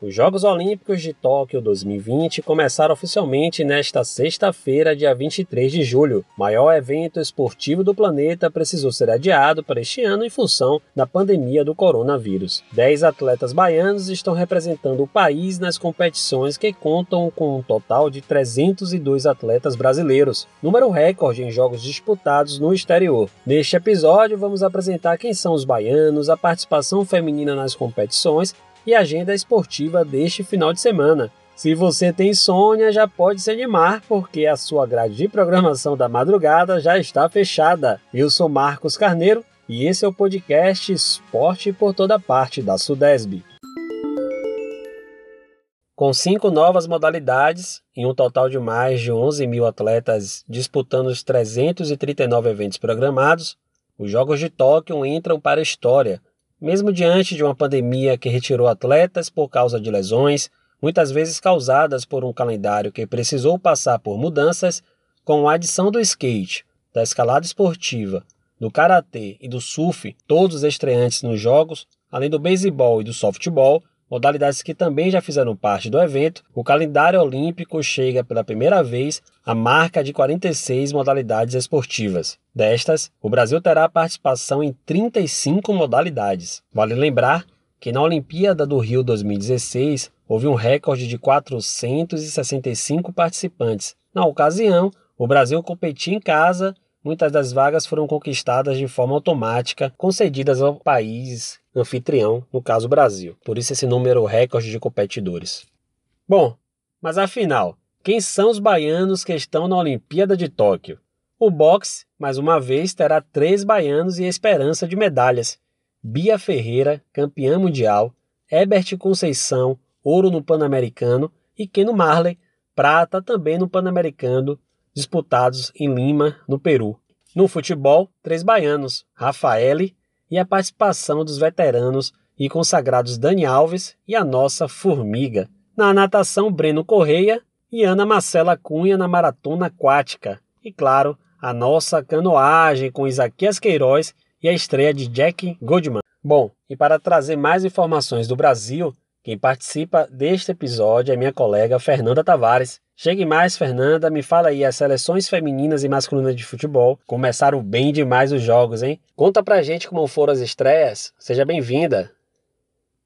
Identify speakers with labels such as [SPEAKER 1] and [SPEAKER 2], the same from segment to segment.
[SPEAKER 1] Os Jogos Olímpicos de Tóquio 2020 começaram oficialmente nesta sexta-feira, dia 23 de julho. O maior evento esportivo do planeta precisou ser adiado para este ano em função da pandemia do coronavírus. Dez atletas baianos estão representando o país nas competições que contam com um total de 302 atletas brasileiros, número recorde em jogos disputados no exterior. Neste episódio, vamos apresentar quem são os baianos, a participação feminina nas competições e agenda esportiva deste final de semana. Se você tem insônia, já pode se animar, porque a sua grade de programação da madrugada já está fechada. Eu sou Marcos Carneiro e esse é o podcast Esporte por Toda Parte da Sudesb. Com cinco novas modalidades, em um total de mais de 11 mil atletas disputando os 339 eventos programados, os Jogos de Tóquio entram para a história, mesmo diante de uma pandemia que retirou atletas por causa de lesões, muitas vezes causadas por um calendário que precisou passar por mudanças, com a adição do skate, da escalada esportiva, do karatê e do surf, todos estreantes nos jogos, além do beisebol e do softball, modalidades que também já fizeram parte do evento, o calendário olímpico chega pela primeira vez à marca de 46 modalidades esportivas. Destas, o Brasil terá participação em 35 modalidades. Vale lembrar que na Olimpíada do Rio 2016 houve um recorde de 465 participantes. Na ocasião, o Brasil competia em casa muitas das vagas foram conquistadas de forma automática, concedidas ao país anfitrião, no caso Brasil. Por isso esse número recorde de competidores. Bom, mas afinal, quem são os baianos que estão na Olimpíada de Tóquio? O boxe, mais uma vez, terá três baianos e esperança de medalhas. Bia Ferreira, campeã mundial, Ebert Conceição, ouro no Pan-Americano, e Keno Marley, prata também no Pan-Americano disputados em Lima, no Peru. No futebol, três baianos, Rafaele e a participação dos veteranos e consagrados Dani Alves e a nossa Formiga. Na natação, Breno Correia e Ana Marcela Cunha na maratona aquática. E claro, a nossa canoagem com Isaquias Queiroz e a estreia de Jack Goodman. Bom, e para trazer mais informações do Brasil, quem participa deste episódio é minha colega Fernanda Tavares. Chegue mais, Fernanda, me fala aí, as seleções femininas e masculinas de futebol começaram bem demais os jogos, hein? Conta pra gente como foram as estreias. Seja bem-vinda.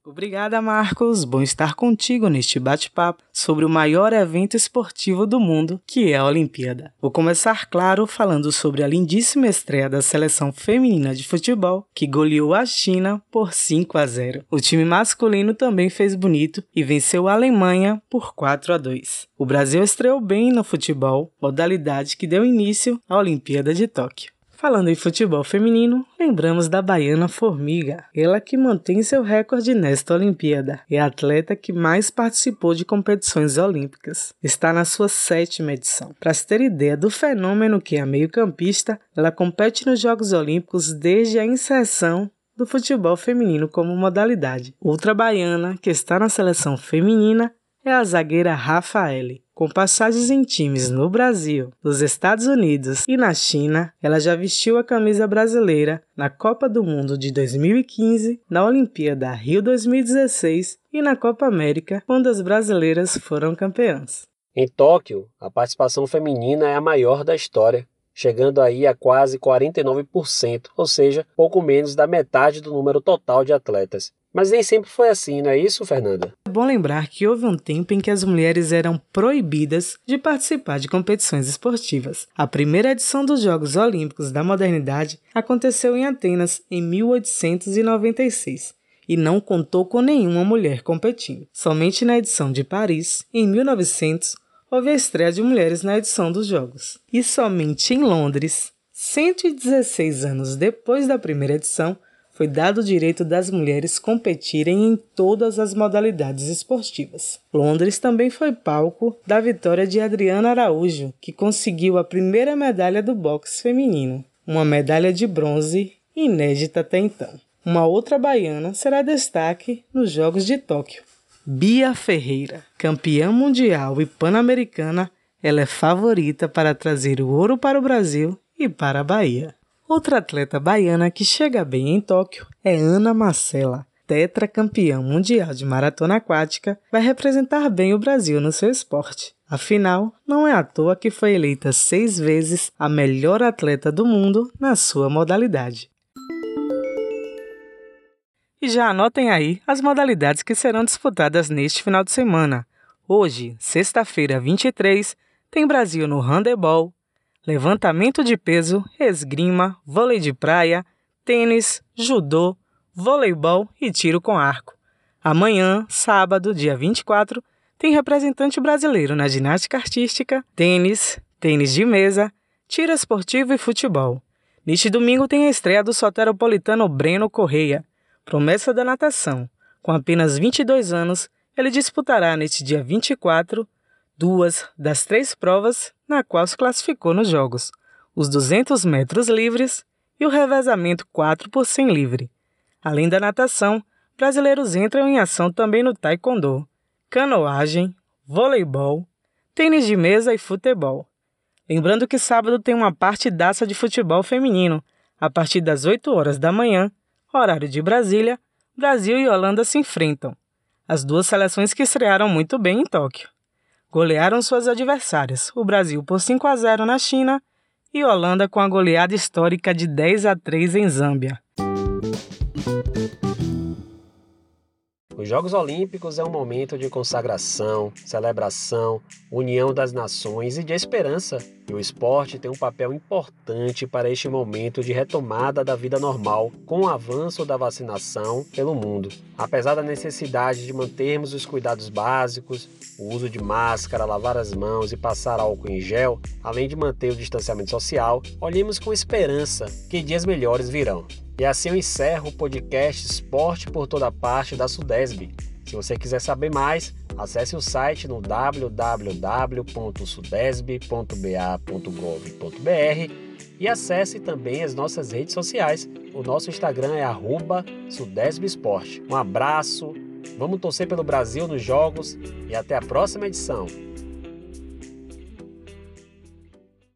[SPEAKER 2] Obrigada, Marcos. Bom estar contigo neste bate-papo sobre o maior evento esportivo do mundo, que é a Olimpíada. Vou começar, claro, falando sobre a lindíssima estreia da seleção feminina de futebol, que goleou a China por 5 a 0. O time masculino também fez bonito e venceu a Alemanha por 4 a 2. O Brasil estreou bem no futebol, modalidade que deu início à Olimpíada de Tóquio. Falando em futebol feminino, lembramos da baiana Formiga, ela que mantém seu recorde nesta Olimpíada. É a atleta que mais participou de competições olímpicas. Está na sua sétima edição. Para se ter ideia do fenômeno que é a meio-campista, ela compete nos Jogos Olímpicos desde a inserção do futebol feminino como modalidade. Outra baiana que está na seleção feminina é a zagueira Rafaele. Com passagens em times no Brasil, nos Estados Unidos e na China, ela já vestiu a camisa brasileira na Copa do Mundo de 2015, na Olimpíada Rio 2016 e na Copa América, quando as brasileiras foram campeãs.
[SPEAKER 1] Em Tóquio, a participação feminina é a maior da história, chegando aí a quase 49%, ou seja, pouco menos da metade do número total de atletas. Mas nem sempre foi assim, não é isso, Fernanda?
[SPEAKER 2] É bom lembrar que houve um tempo em que as mulheres eram proibidas de participar de competições esportivas. A primeira edição dos Jogos Olímpicos da Modernidade aconteceu em Atenas em 1896 e não contou com nenhuma mulher competindo. Somente na edição de Paris, em 1900, houve a estreia de mulheres na edição dos Jogos. E somente em Londres, 116 anos depois da primeira edição, foi dado o direito das mulheres competirem em todas as modalidades esportivas. Londres também foi palco da vitória de Adriana Araújo, que conseguiu a primeira medalha do boxe feminino, uma medalha de bronze inédita até então. Uma outra baiana será destaque nos Jogos de Tóquio. Bia Ferreira, campeã mundial e pan-americana, ela é favorita para trazer o ouro para o Brasil e para a Bahia. Outra atleta baiana que chega bem em Tóquio é Ana Marcela. tetracampeão mundial de maratona aquática, vai representar bem o Brasil no seu esporte. Afinal, não é à toa que foi eleita seis vezes a melhor atleta do mundo na sua modalidade. E já anotem aí as modalidades que serão disputadas neste final de semana. Hoje, sexta-feira 23, tem Brasil no handebol, levantamento de peso, esgrima, vôlei de praia, tênis, judô, voleibol e tiro com arco. Amanhã, sábado, dia 24, tem representante brasileiro na ginástica artística, tênis, tênis de mesa, tiro esportivo e futebol. Neste domingo tem a estreia do soteropolitano Breno Correia, promessa da natação. Com apenas 22 anos, ele disputará neste dia 24 duas das três provas na qual se classificou nos Jogos: os 200 metros livres e o revezamento 4 por 100 livre. Além da natação, brasileiros entram em ação também no taekwondo, canoagem, voleibol, tênis de mesa e futebol. Lembrando que sábado tem uma partidaça de futebol feminino, a partir das 8 horas da manhã, horário de Brasília, Brasil e Holanda se enfrentam. As duas seleções que estrearam muito bem em Tóquio. Golearam suas adversárias, o Brasil por 5 a 0 na China e Holanda com a goleada histórica de 10 a 3 em Zâmbia.
[SPEAKER 1] Os Jogos Olímpicos é um momento de consagração, celebração, união das nações e de esperança. E o esporte tem um papel importante para este momento de retomada da vida normal, com o avanço da vacinação pelo mundo. Apesar da necessidade de mantermos os cuidados básicos, o uso de máscara, lavar as mãos e passar álcool em gel, além de manter o distanciamento social, olhemos com esperança que dias melhores virão. E assim eu encerro o podcast Esporte por Toda Parte da Sudesb. Se você quiser saber mais, acesse o site no www.sudesb.ba.gov.br e acesse também as nossas redes sociais. O nosso Instagram é @sudesbesporte. Um abraço, vamos torcer pelo Brasil nos jogos e até a próxima edição.